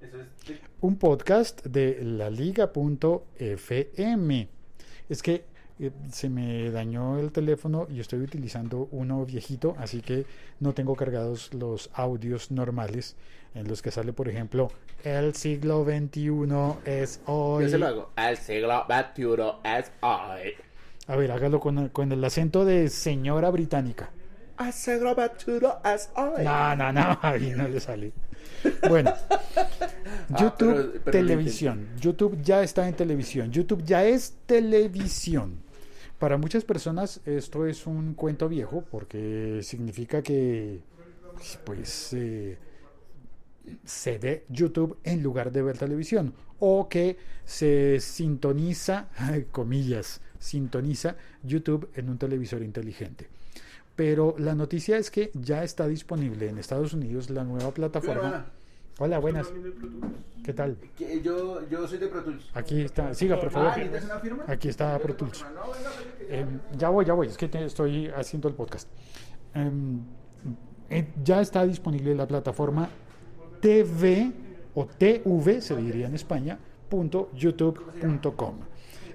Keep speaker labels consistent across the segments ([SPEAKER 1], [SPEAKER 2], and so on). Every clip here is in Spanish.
[SPEAKER 1] Eso es de-
[SPEAKER 2] un podcast de la liga.fm. Es que eh, se me dañó el teléfono y estoy utilizando uno viejito, así que no tengo cargados los audios normales en los que sale, por ejemplo, el siglo XXI es hoy.
[SPEAKER 1] Yo se lo hago. El siglo XXI es hoy.
[SPEAKER 2] A ver, hágalo con, con el acento de señora británica.
[SPEAKER 1] Hoy.
[SPEAKER 2] No, no, no, ahí no le sale. Bueno, YouTube
[SPEAKER 1] Ah, pero- pero lo
[SPEAKER 2] televisión. YouTube ya está en televisión. YouTube ya es televisión. Para muchas personas esto es un cuento viejo porque significa que pues eh, se ve YouTube en lugar de ver televisión o que se sintoniza, comillas, sintoniza YouTube en un televisor inteligente. Pero la noticia es que ya está disponible en Estados Unidos la nueva plataforma. Hola, buenas. ¿Qué tal?
[SPEAKER 1] Que Yo, yo soy de Pro Tools.
[SPEAKER 2] Aquí está. Siga, por favor.
[SPEAKER 1] Ah.
[SPEAKER 2] Aquí está Pro Tools. Em, ya voy, ya voy. Es que te- estoy haciendo el podcast. Em, eh, ya está disponible la plataforma TV o TV, se diría en España, punto youtube.com.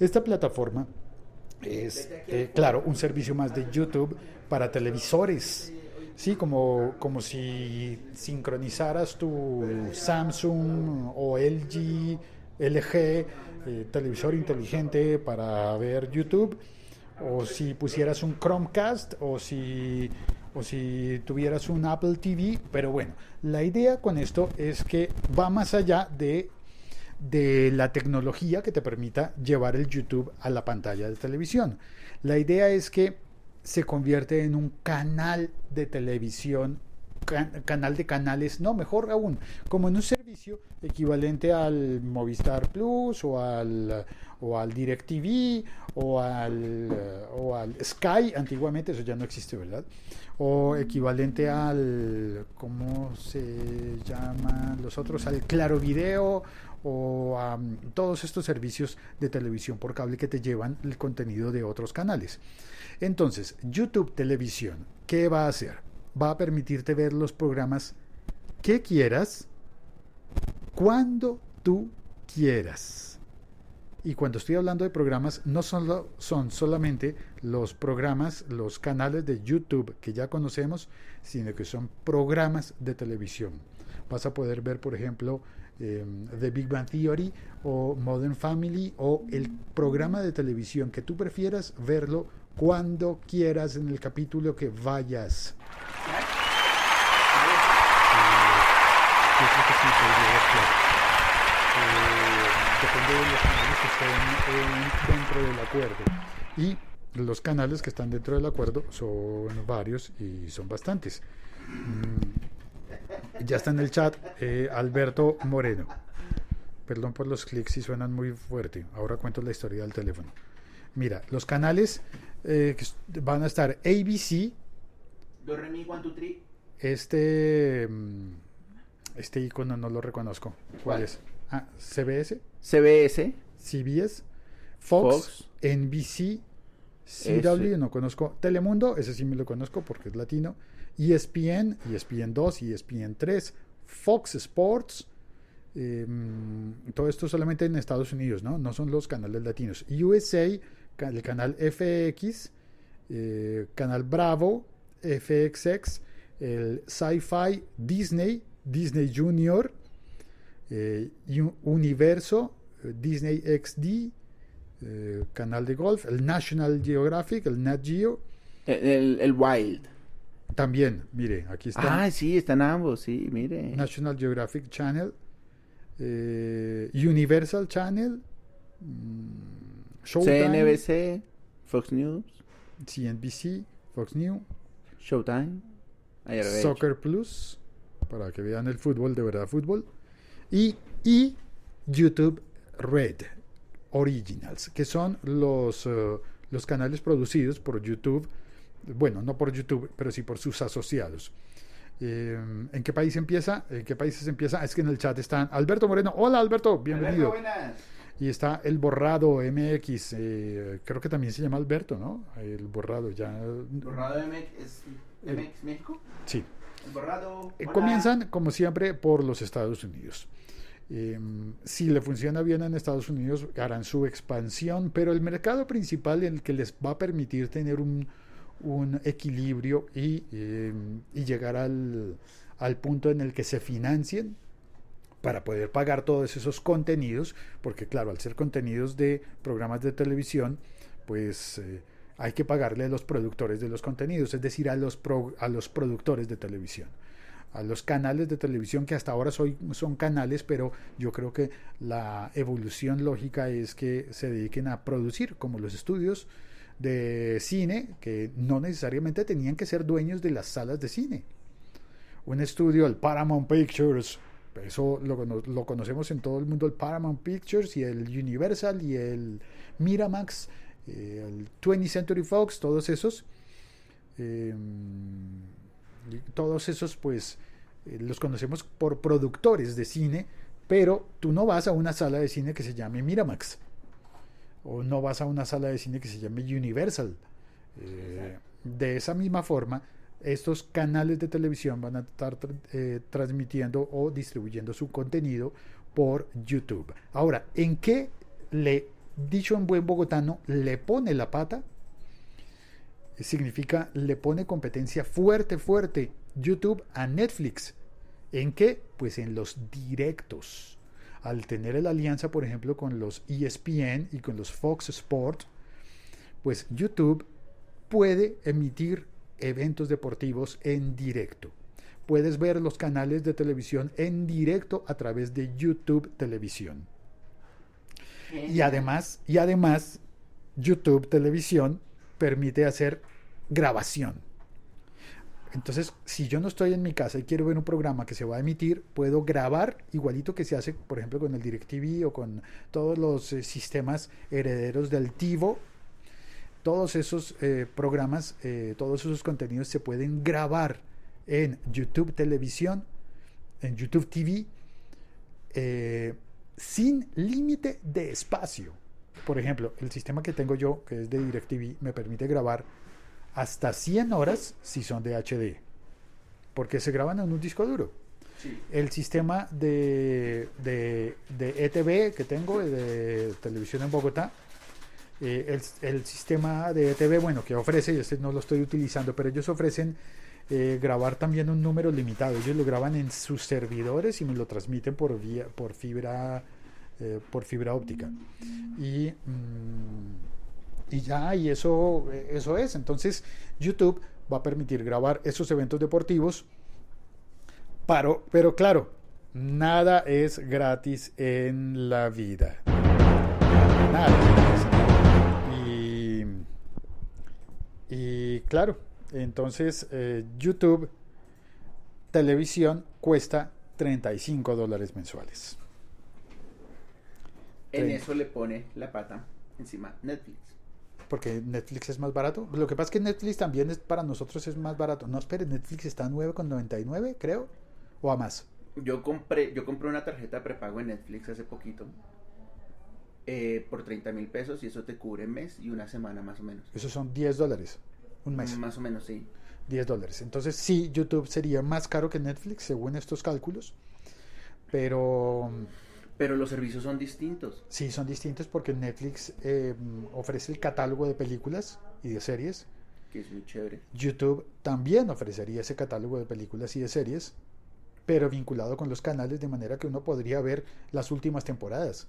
[SPEAKER 2] Esta plataforma es, eh, claro, un servicio más de YouTube para televisores. Sí, como, como si sincronizaras tu Samsung o LG, LG, eh, televisor inteligente para ver YouTube, o si pusieras un Chromecast, o si, o si tuvieras un Apple TV. Pero bueno, la idea con esto es que va más allá de de la tecnología que te permita llevar el YouTube a la pantalla de televisión. La idea es que se convierte en un canal de televisión, can- canal de canales, no, mejor aún, como en un servicio equivalente al Movistar Plus o al, o al DirecTV o al, o al Sky, antiguamente eso ya no existe, ¿verdad? O equivalente al, ¿cómo se llaman los otros? Al Claro Video o a um, todos estos servicios de televisión por cable que te llevan el contenido de otros canales. Entonces, YouTube Televisión, ¿qué va a hacer? Va a permitirte ver los programas que quieras, cuando tú quieras. Y cuando estoy hablando de programas, no son solamente los programas, los canales de YouTube que ya conocemos, sino que son programas de televisión. Vas a poder ver, por ejemplo, eh, The Big Bang Theory o Modern Family o el programa de televisión que tú prefieras verlo cuando quieras en el capítulo que vayas. Eh, depende de los canales que estén eh, dentro del acuerdo. Y los canales que están dentro del acuerdo son varios y son bastantes. Ya está en el chat eh, Alberto Moreno. Perdón por los clics si suenan muy fuerte. Ahora cuento la historia del teléfono. Mira, los canales eh, que van a estar ABC,
[SPEAKER 1] Do, re, mi, one, two, three.
[SPEAKER 2] este mm, este icono no lo reconozco. ¿Cuál,
[SPEAKER 1] ¿Cuál?
[SPEAKER 2] es? Ah, CBS,
[SPEAKER 1] CBS.
[SPEAKER 2] CBS, Fox,
[SPEAKER 1] Fox.
[SPEAKER 2] NBC, CW,
[SPEAKER 1] Ese.
[SPEAKER 2] no conozco, Telemundo, ese sí me lo conozco porque es latino, ESPN, ESPN 2, ESPN 3, Fox Sports, mm, todo esto solamente en Estados Unidos, ¿no? No son los canales latinos. USA, el canal FX, eh, canal Bravo, FXX, el Sci-Fi, Disney, Disney Junior, eh, Universo, Disney XD, eh, canal de golf, el National Geographic, el Nat Geo,
[SPEAKER 1] el Wild.
[SPEAKER 2] También, mire, aquí está.
[SPEAKER 1] Ah, sí, están ambos, sí, mire.
[SPEAKER 2] National Geographic Channel, eh, Universal Channel, mm, Showtime,
[SPEAKER 1] CNBC, Fox News,
[SPEAKER 2] CNBC, Fox News,
[SPEAKER 1] Showtime.
[SPEAKER 2] Soccer Plus, para que vean el fútbol, de verdad fútbol, y, y YouTube Red Originals, que son los, eh, los canales producidos por YouTube, bueno, no por YouTube, pero sí por sus asociados. Eh, ¿En qué país empieza? ¿En qué países empieza? Es que en el chat están Alberto Moreno. Hola Alberto, bienvenido. Y está el borrado MX, eh, creo que también se llama Alberto, ¿no? El borrado ya.
[SPEAKER 1] ¿Borrado MX, es MX México?
[SPEAKER 2] Sí.
[SPEAKER 1] El borrado.
[SPEAKER 2] Eh. Comienzan, como siempre, por los Estados Unidos. Em, si le funciona bien en Estados Unidos, harán su expansión, pero el mercado principal, el que les va a permitir tener un, un equilibrio y, em, llegar al, al punto en el que se financien para poder pagar todos esos contenidos, porque claro, al ser contenidos de programas de televisión, pues eh, hay que pagarle a los productores de los contenidos, es decir, a los, pro, a los productores de televisión a los canales de televisión que hasta ahora soy, son canales, pero yo creo que la evolución lógica es que se dediquen a producir, como los estudios de cine, que no necesariamente tenían que ser dueños de las salas de cine. Un estudio, el Paramount Pictures, eso lo, lo conocemos en todo el mundo, el Paramount Pictures y el Universal y el Miramax, eh, el 20th Century Fox, todos esos. Eh, todos esos pues eh, los conocemos por productores de cine, pero tú no vas a una sala de cine que se llame Miramax o no vas a una sala de cine que se llame Universal. Eh, de esa misma forma, estos canales de televisión van a estar eh, transmitiendo o distribuyendo su contenido por YouTube. Ahora, ¿en qué le, dicho en buen bogotano, le pone la pata? significa le pone competencia fuerte, fuerte YouTube a Netflix. ¿En qué? Pues en los directos. Al tener la alianza, por ejemplo, con los ESPN y con los Fox Sports, pues YouTube puede emitir eventos deportivos en directo. Puedes ver los canales de televisión en directo a través de YouTube Televisión. Y además, y además, YouTube Televisión permite hacer grabación. Entonces, si yo no estoy en mi casa y quiero ver un programa que se va a emitir, puedo grabar igualito que se hace, por ejemplo, con el DirecTV o con todos los eh, sistemas herederos del TiVo. Todos esos eh, programas, eh, todos esos contenidos se pueden grabar en YouTube Televisión, en YouTube TV, sin límite de espacio. Por ejemplo, el sistema que tengo yo, que es de DirecTV, me permite grabar hasta 100 horas si son de HD, porque se graban en un disco duro. El sistema de, de, de, ETV que tengo, de televisión en Bogotá, eh, el, el, sistema de ETV, bueno, que ofrece, y este no lo estoy utilizando, pero ellos ofrecen eh, grabar también un número limitado. Ellos lo graban en sus servidores y me lo transmiten por, vía, por fibra eh, por fibra óptica. Y, mm, y ya, y eso, eso es. Entonces, YouTube va a permitir grabar esos eventos deportivos. Pero, pero claro, nada es gratis en la vida. Nada. Y, y claro, entonces eh, YouTube televisión cuesta 35 dólares mensuales.
[SPEAKER 1] En eso le pone la pata encima Netflix.
[SPEAKER 2] Porque Netflix es más barato. Lo que pasa es que Netflix también es para nosotros es más barato. No, espere, Netflix está a 9,99, creo. O a más.
[SPEAKER 1] Yo compré, yo compré una tarjeta prepago en Netflix hace poquito. Eh, por 30 mil pesos y eso te cubre un mes y una semana más o menos.
[SPEAKER 2] Eso son 10 dólares. Un mes.
[SPEAKER 1] Más o menos, sí.
[SPEAKER 2] 10 dólares. Entonces sí, YouTube sería más caro que Netflix según estos cálculos. Pero
[SPEAKER 1] pero los servicios son distintos.
[SPEAKER 2] Sí, son distintos porque Netflix eh, ofrece el catálogo de películas y de series.
[SPEAKER 1] Que es muy chévere.
[SPEAKER 2] YouTube también ofrecería ese catálogo de películas y de series, pero vinculado con los canales de manera que uno podría ver las últimas temporadas.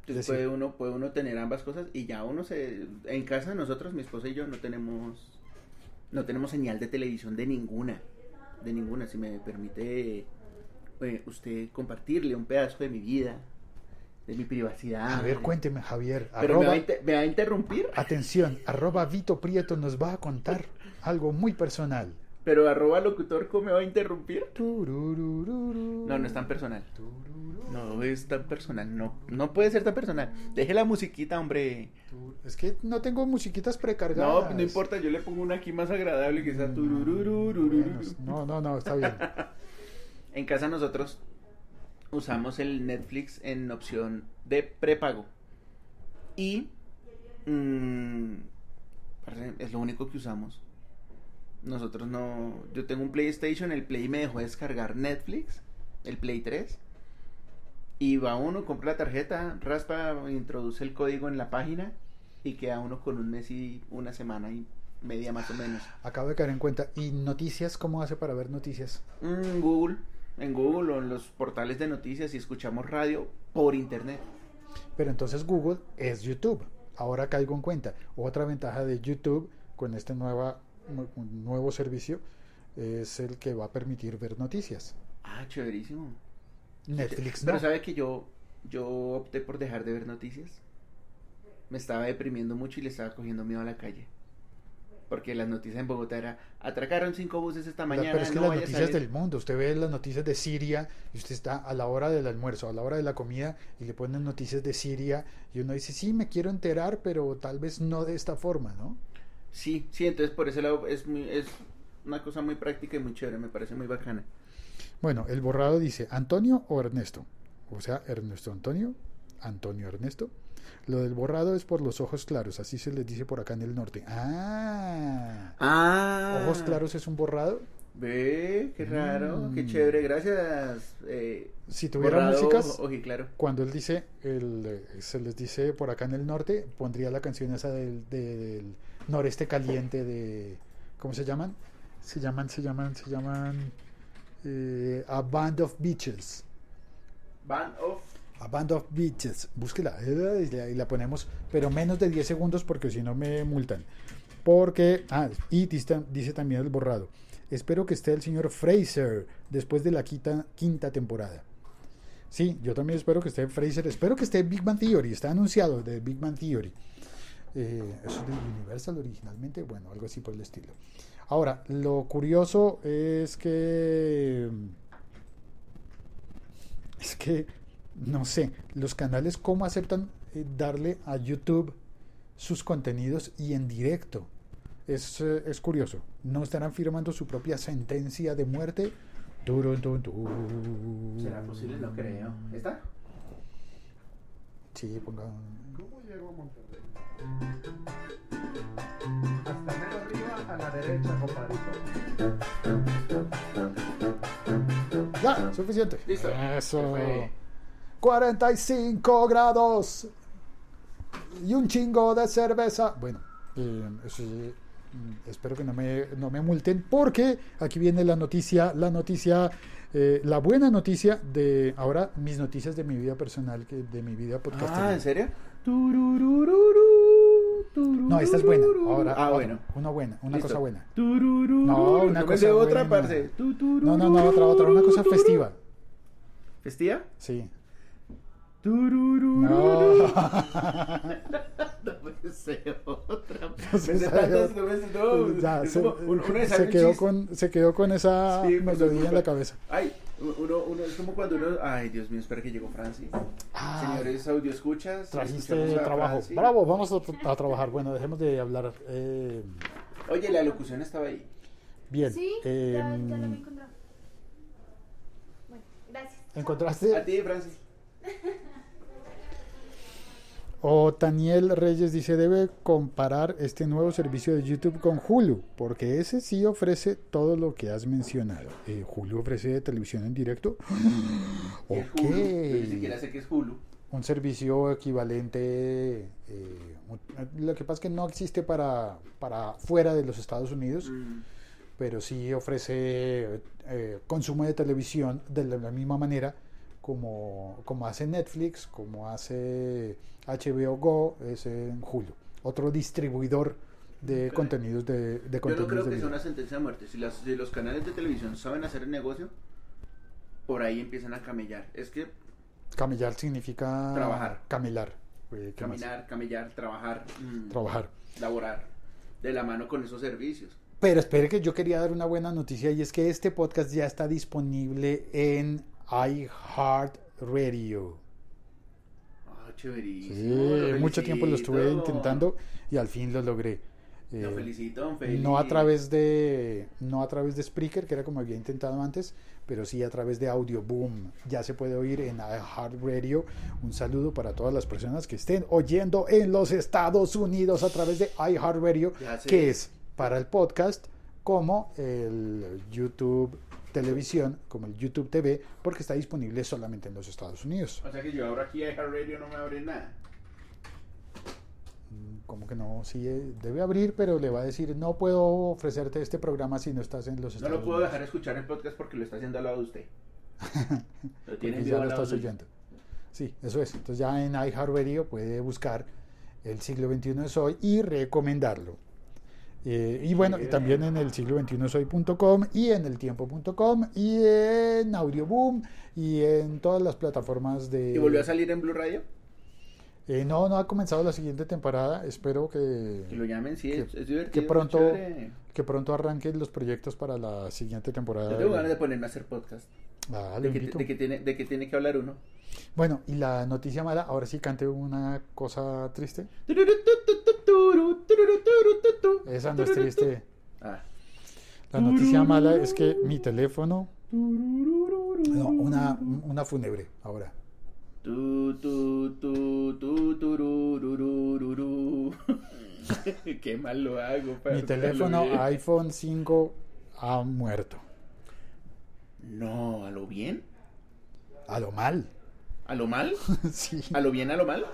[SPEAKER 1] Entonces puede uno, puede uno tener ambas cosas y ya uno se... En casa nosotros, mi esposa y yo, no tenemos... No tenemos señal de televisión de ninguna. De ninguna, si me permite eh, usted compartirle un pedazo de mi vida, de mi privacidad.
[SPEAKER 2] A ver, cuénteme, Javier.
[SPEAKER 1] Pero me, va a interrumpir.
[SPEAKER 2] Atención, arroba Vito Prieto nos va a contar algo muy personal.
[SPEAKER 1] Pero arroba locutor me va a interrumpir. No, no es tan personal. No es tan personal. No, no puede ser tan personal. Deje la musiquita, hombre.
[SPEAKER 2] Es que no tengo musiquitas precargadas.
[SPEAKER 1] No, no importa. Yo le pongo una aquí más agradable que sea.
[SPEAKER 2] No, no, no, está bien.
[SPEAKER 1] En casa nosotros usamos el Netflix en opción de prepago. Y mm, es lo único que usamos. Nosotros no... Yo tengo un PlayStation, el Play me dejó descargar Netflix, el Play 3. Y va uno, compra la tarjeta, raspa, introduce el código en la página y queda uno con un mes y una semana y media más o menos.
[SPEAKER 2] Acabo de caer en cuenta. ¿Y noticias? ¿Cómo hace para ver noticias?
[SPEAKER 1] Mm, Google, en Google o en los portales de noticias y escuchamos radio por internet.
[SPEAKER 2] Pero entonces Google es YouTube. Ahora caigo en cuenta. Otra ventaja de YouTube con este nueva, nuevo servicio es el que va a permitir ver noticias.
[SPEAKER 1] Ah, chéverísimo.
[SPEAKER 2] Netflix
[SPEAKER 1] Pero
[SPEAKER 2] no.
[SPEAKER 1] sabe que yo, yo opté por dejar de ver noticias. Me estaba deprimiendo mucho y le estaba cogiendo miedo a la calle. Porque las noticias en Bogotá era, atracaron cinco buses esta mañana.
[SPEAKER 2] Pero es que
[SPEAKER 1] no
[SPEAKER 2] las noticias
[SPEAKER 1] salir".
[SPEAKER 2] del mundo, usted ve las noticias de Siria y usted está a la hora del almuerzo, a la hora de la comida y le ponen noticias de Siria y uno dice, sí, me quiero enterar, pero tal vez no de esta forma, ¿no?
[SPEAKER 1] Sí, sí, entonces por ese lado es, muy, es una cosa muy práctica y muy chévere, me parece muy bacana.
[SPEAKER 2] Bueno, el borrado dice Antonio o Ernesto. O sea, Ernesto Antonio, Antonio Ernesto. Lo del borrado es por los ojos claros, así se les dice por acá en el norte. Ah,
[SPEAKER 1] Ah,
[SPEAKER 2] ojos claros es un borrado.
[SPEAKER 1] Ve, qué raro, qué
[SPEAKER 2] Mm.
[SPEAKER 1] chévere, gracias. Eh,
[SPEAKER 2] Si tuviera
[SPEAKER 1] borrado,
[SPEAKER 2] músicas,
[SPEAKER 1] ojiclaro.
[SPEAKER 2] cuando él dice, el, eh, se les dice por acá en el norte, pondría la canción esa del, de- del noreste caliente de, ¿cómo se llaman? Se llaman, se llaman, se llaman eh, A Band of Beaches.
[SPEAKER 1] Band of
[SPEAKER 2] A Band of Beaches. Búsquela y la, ponemos, pero menos de 10 segundos porque si no me multan. Porque, ah, y dice, también el borrado. Espero que esté el señor Fraser después de la quinta, temporada. Sí, yo también espero que esté Fraser. Espero que esté Big Bang Theory. Está anunciado de Big Bang Theory. Eh, de Universal originalmente. Bueno, algo así por el estilo. Ahora, lo curioso es que. Es que, no sé, los canales, ¿cómo aceptan eh, darle a YouTube sus contenidos y en directo? Es, eh, es curioso. ¿No estarán firmando su propia sentencia de muerte? Turun.
[SPEAKER 1] ¿Será posible? No creo. ¿Está?
[SPEAKER 2] Sí, ponga.
[SPEAKER 3] ¿Cómo llego a Monterrey? Hasta mero arriba a la derecha, compadrito.
[SPEAKER 2] Ya, suficiente.
[SPEAKER 1] Listo.
[SPEAKER 2] Eso.
[SPEAKER 1] Se fue.
[SPEAKER 2] 45 grados. Y un chingo de cerveza. Bueno, eh, eso sí, mm, espero que no me, no me multen porque aquí viene la noticia, la noticia, eh, la buena noticia de ahora mis noticias de mi vida personal, que de mi vida podcast.
[SPEAKER 1] Ah, ¿en serio?
[SPEAKER 2] No, esta es buena. Ahora,
[SPEAKER 1] ah, bueno.
[SPEAKER 2] Una buena, una
[SPEAKER 1] Listo.
[SPEAKER 2] cosa buena. No, una
[SPEAKER 1] Yo
[SPEAKER 2] cosa
[SPEAKER 1] pensé otra,
[SPEAKER 2] buena.
[SPEAKER 1] parce.
[SPEAKER 2] No, no, no, otra, otra, una cosa festiva.
[SPEAKER 1] ¿Festiva?
[SPEAKER 2] Sí. No.
[SPEAKER 1] No otra.
[SPEAKER 2] No
[SPEAKER 1] tantas.
[SPEAKER 2] Ya, se,
[SPEAKER 1] como uno
[SPEAKER 2] se quedó con, se quedó con esa
[SPEAKER 1] Sí, pues,
[SPEAKER 2] melodía en la cabeza.
[SPEAKER 1] Ay, uno, uno, es como cuando uno. Ay, Dios mío, espera que llegó Francis.
[SPEAKER 2] Ah,
[SPEAKER 1] Señores audio escuchas.
[SPEAKER 2] Trajiste trabajo. Bravo, vamos a, a trabajar. Bueno, dejemos de hablar. eh,
[SPEAKER 1] Oye, la locución estaba ahí.
[SPEAKER 2] bien.
[SPEAKER 4] Sí,
[SPEAKER 2] eh,
[SPEAKER 4] ya, ya lo había encontrado. Bueno, gracias.
[SPEAKER 1] A
[SPEAKER 2] ¿Encontraste?
[SPEAKER 1] ti, Francis.
[SPEAKER 2] O Daniel Reyes dice, debe comparar este nuevo servicio de YouTube con Hulu, porque ese sí ofrece todo lo que has mencionado. Eh, Hulu ofrece televisión en directo.
[SPEAKER 1] ¿Qué es
[SPEAKER 2] ok.
[SPEAKER 1] Hulu? Ni siquiera sé qué es Hulu.
[SPEAKER 2] un servicio equivalente. eh, lo que pasa es que no existe para, para fuera de los Estados Unidos,
[SPEAKER 1] Mm.
[SPEAKER 2] pero sí ofrece eh, consumo de televisión de la, la misma manera como, como hace Netflix, como hace HBO Go, es en Hulu. Otro distribuidor de contenidos de, de
[SPEAKER 1] Yo no creo
[SPEAKER 2] de
[SPEAKER 1] que sea una sentencia de muerte. Si, las, si los canales de televisión saben hacer el negocio, por ahí empiezan a camellar. Es que
[SPEAKER 2] Camellar significa
[SPEAKER 1] Trabajar.
[SPEAKER 2] Camelar. ¿qué más?
[SPEAKER 1] caminar, camellar, trabajar, mm,
[SPEAKER 2] Trabajar.
[SPEAKER 1] laborar de la mano con esos servicios.
[SPEAKER 2] Pero espere que yo quería dar una buena noticia y es que este podcast ya está disponible en iHeartRadio.
[SPEAKER 1] Ah.
[SPEAKER 2] Sí,
[SPEAKER 1] lo
[SPEAKER 2] mucho tiempo lo estuve
[SPEAKER 1] felicito.
[SPEAKER 2] intentando y al fin lo logré.
[SPEAKER 1] Lo
[SPEAKER 2] Eh,
[SPEAKER 1] felicito, don Feli.
[SPEAKER 2] no a través de no a través de Spreaker, que era como había intentado antes, pero sí a través de Audio Boom. Ya se puede oír en iHeartRadio. Un saludo para todas las personas que estén oyendo en los Estados Unidos a través de iHeartRadio, que es para el podcast como el YouTube televisión, como el YouTube TV, porque está disponible solamente en los Estados Unidos.
[SPEAKER 1] O sea que yo ahora aquí a Radio no me abre nada.
[SPEAKER 2] Mm, Como que no, sí eh, debe abrir, pero le va a decir, no puedo ofrecerte este programa si no estás en los
[SPEAKER 1] No
[SPEAKER 2] Estados
[SPEAKER 1] lo puedo
[SPEAKER 2] Unidos.
[SPEAKER 1] dejar escuchar el podcast porque lo está haciendo al lado de usted. Lo tiene
[SPEAKER 2] ya lo estás oyendo. Sí, eso es. Entonces ya en iHeartRadio puede buscar el siglo XXI es hoy y recomendarlo. Eh, y bueno, y también en el siglo XXI es hoy.com y en el tiempo.com y en Audioboom y en todas las plataformas de...
[SPEAKER 1] ¿Y volvió a salir en Blue Radio?
[SPEAKER 2] Eh, no, no ha comenzado la siguiente temporada. Espero que,
[SPEAKER 1] Que lo llamen, sí,
[SPEAKER 2] que-
[SPEAKER 1] es, es divertido.
[SPEAKER 2] que pronto, que pronto arranquen los proyectos para la siguiente temporada.
[SPEAKER 1] Yo tengo ganas de ponerme a hacer podcast.
[SPEAKER 2] Ah,
[SPEAKER 1] De que, de, que tiene, de que tiene que hablar uno.
[SPEAKER 2] Bueno, y la noticia mala, ahora sí cante una cosa triste. Esa no es triste.
[SPEAKER 1] Ah.
[SPEAKER 2] La noticia mala es que mi teléfono. No, una, una fúnebre ahora.
[SPEAKER 1] Qué mal lo hago.
[SPEAKER 2] Mi
[SPEAKER 1] parce,
[SPEAKER 2] teléfono iPhone 5 ha muerto.
[SPEAKER 1] No, a lo bien.
[SPEAKER 2] A lo mal.
[SPEAKER 1] ¿A lo mal?
[SPEAKER 2] Sí.
[SPEAKER 1] ¿A lo bien, a lo mal?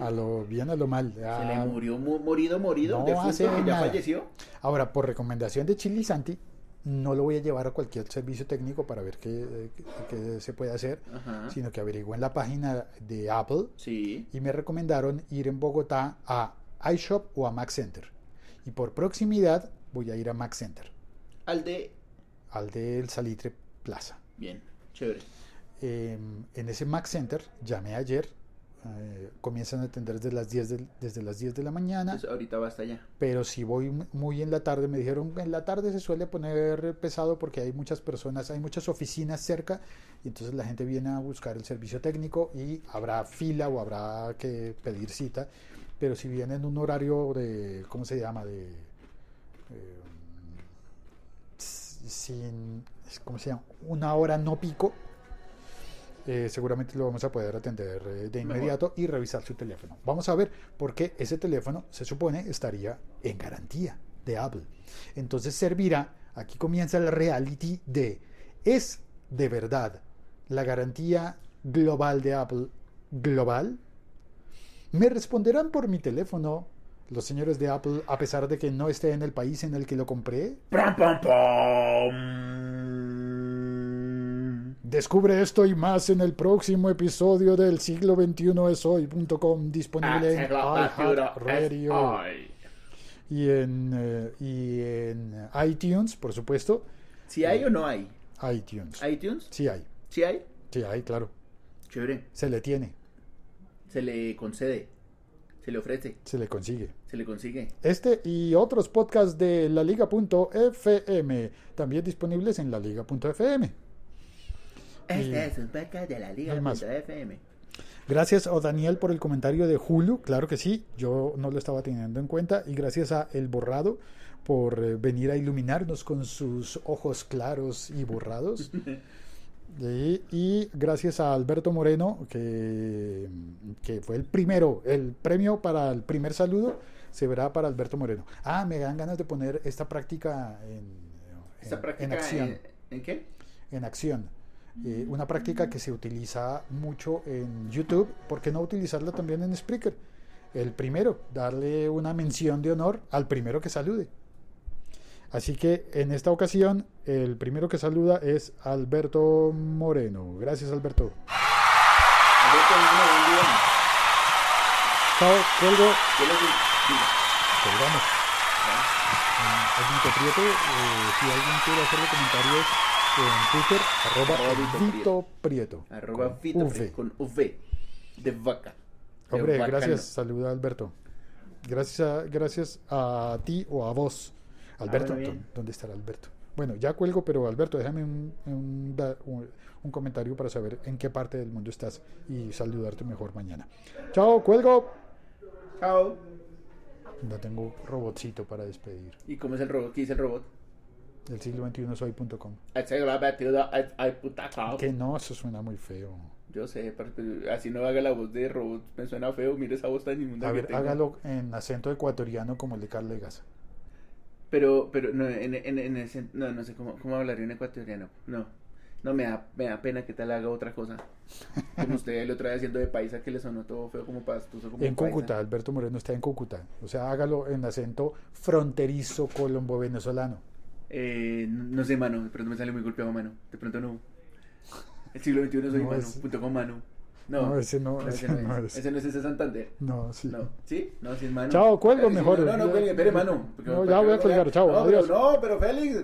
[SPEAKER 2] A lo bien, a lo mal.
[SPEAKER 1] Se le murió mu- morido, morido.
[SPEAKER 2] no
[SPEAKER 1] de
[SPEAKER 2] hace
[SPEAKER 1] que ya falleció.
[SPEAKER 2] Ahora, por recomendación de Chili Santi, no lo voy a llevar a cualquier servicio técnico para ver qué, qué- qué se puede hacer,
[SPEAKER 1] Ajá.
[SPEAKER 2] sino que averigué en la página de Apple
[SPEAKER 1] Sí.
[SPEAKER 2] y me recomendaron ir en Bogotá a iShop o a Mac Center. Y por proximidad voy a ir a Mac Center,
[SPEAKER 1] Al de.
[SPEAKER 2] al del Salitre Plaza.
[SPEAKER 1] Bien, chévere.
[SPEAKER 2] Eh, en ese Mac Center llamé ayer, eh, comienzan a atender desde las 10 del- desde las 10 de la mañana,
[SPEAKER 1] Entonces, ahorita basta ya.
[SPEAKER 2] pero si voy muy en la tarde, me dijeron en la tarde se suele poner pesado porque hay muchas personas, hay muchas oficinas cerca y entonces la gente viene a buscar el servicio técnico y habrá fila o habrá que pedir cita, pero si viene en un horario de, ¿cómo se llama? De... eh, s- sin, ¿cómo se llama? Una hora no pico. Eh, seguramente lo vamos a poder atender eh, de
[SPEAKER 1] Mejor.
[SPEAKER 2] inmediato y revisar su teléfono. Vamos a ver porque ese teléfono se supone estaría en garantía de Apple. Entonces servirá, aquí comienza el reality de, ¿es de verdad la garantía global de Apple global? Me responderán por mi teléfono los señores de Apple a pesar de que no esté en el país en el que lo compré.
[SPEAKER 1] ¡Pram, pam, pam!
[SPEAKER 2] Descubre esto y más en el próximo episodio del siglo XXI es hoy.com disponible en iHeartRadio y en, eh, y en iTunes, por supuesto.
[SPEAKER 1] ¿Si hay o no hay?
[SPEAKER 2] iTunes.
[SPEAKER 1] ¿iTunes?
[SPEAKER 2] Sí hay,
[SPEAKER 1] ¿Sí hay?
[SPEAKER 2] sí hay, claro.
[SPEAKER 1] Chévere.
[SPEAKER 2] Se le tiene,
[SPEAKER 1] Se le concede. Se le ofrece.
[SPEAKER 2] se le consigue.
[SPEAKER 1] Se le consigue.
[SPEAKER 2] Este y otros podcasts de laliga.fm, también disponibles en laliga.fm.
[SPEAKER 1] Este es un podcast de la Liga. FM.
[SPEAKER 2] Gracias a Daniel por el comentario de Hulu, claro que sí, yo no lo estaba teniendo en cuenta, y gracias a El Borrado por eh, venir a iluminarnos con sus ojos claros y borrados. Y, y gracias a Alberto Moreno, que, que fue el primero, el premio para el primer saludo se verá para Alberto Moreno. Ah, me dan ganas de poner esta práctica en,
[SPEAKER 1] Esta
[SPEAKER 2] en-
[SPEAKER 1] práctica
[SPEAKER 2] en acción
[SPEAKER 1] en, ¿en qué?
[SPEAKER 2] en acción. Eh, una práctica que se utiliza mucho en YouTube, ¿por qué no utilizarla también en Spreaker? El primero, darle una mención de honor al primero que salude. Así que en esta ocasión, el primero que saluda es Alberto Moreno. Gracias, Alberto.
[SPEAKER 1] Alberto, buen día.
[SPEAKER 2] Chao, cuelgo. Colgamos. Prieto, eh, si alguien quiere hacerle comentarios en Twitter, arroba,
[SPEAKER 1] Arroba Vito
[SPEAKER 2] Prieto.
[SPEAKER 1] Arroba Vito. Fre- con V de vaca.
[SPEAKER 2] Hombre, gracias, saluda Alberto. Gracias a, gracias a ti o a vos, Alberto.
[SPEAKER 1] Ah.
[SPEAKER 2] ¿dó- ¿Dónde estará Alberto? Bueno, ya cuelgo, pero Alberto, déjame un, un, da- un- un comentario para saber en qué parte del mundo estás y saludarte mejor mañana. Chao, cuelgo.
[SPEAKER 1] Chao.
[SPEAKER 2] No tengo robotcito para despedir.
[SPEAKER 1] ¿Y cómo es el robot? ¿Qué dice el robot?
[SPEAKER 2] El siglo XXI soy.com.
[SPEAKER 1] Que
[SPEAKER 2] Que no, eso suena muy feo.
[SPEAKER 1] Yo sé, pero pero así no haga la voz de robot. Me suena feo. Mire esa voz tan inmunda
[SPEAKER 2] A ver, hágalo en acento ecuatoriano como el de Carl Legas.
[SPEAKER 1] Pero, pero no, en, en, en ese, no, no sé cómo, cómo hablaría un ecuatoriano. No, no me da, me da pena que tal haga otra cosa. Como usted el otro día haciendo de paisa que le sonó todo feo como pastuso como
[SPEAKER 2] En
[SPEAKER 1] paisa.
[SPEAKER 2] Cúcuta, Alberto Moreno está en Cúcuta. O sea, hágalo en acento fronterizo colombo-venezolano.
[SPEAKER 1] Eh, no, sé, mano, de pronto me sale muy golpeado, mano. De pronto no. El siglo XXI soy
[SPEAKER 2] No,
[SPEAKER 1] mano,
[SPEAKER 2] ese-
[SPEAKER 1] punto com mano. No,
[SPEAKER 2] No, ese no,
[SPEAKER 1] ese,
[SPEAKER 2] ese
[SPEAKER 1] no es.
[SPEAKER 2] es.
[SPEAKER 1] Ese no es ese Santander.
[SPEAKER 2] No, sí.
[SPEAKER 1] No, ¿sí? No, sí es mano.
[SPEAKER 2] Chao, cuelgo
[SPEAKER 1] Eh,
[SPEAKER 2] mejor.
[SPEAKER 1] No, no, no, cuelgue, espere, mano. porque-
[SPEAKER 2] No, ya voy a colgar, chao,
[SPEAKER 1] No, pero,
[SPEAKER 2] adiós.
[SPEAKER 1] no, pero Félix,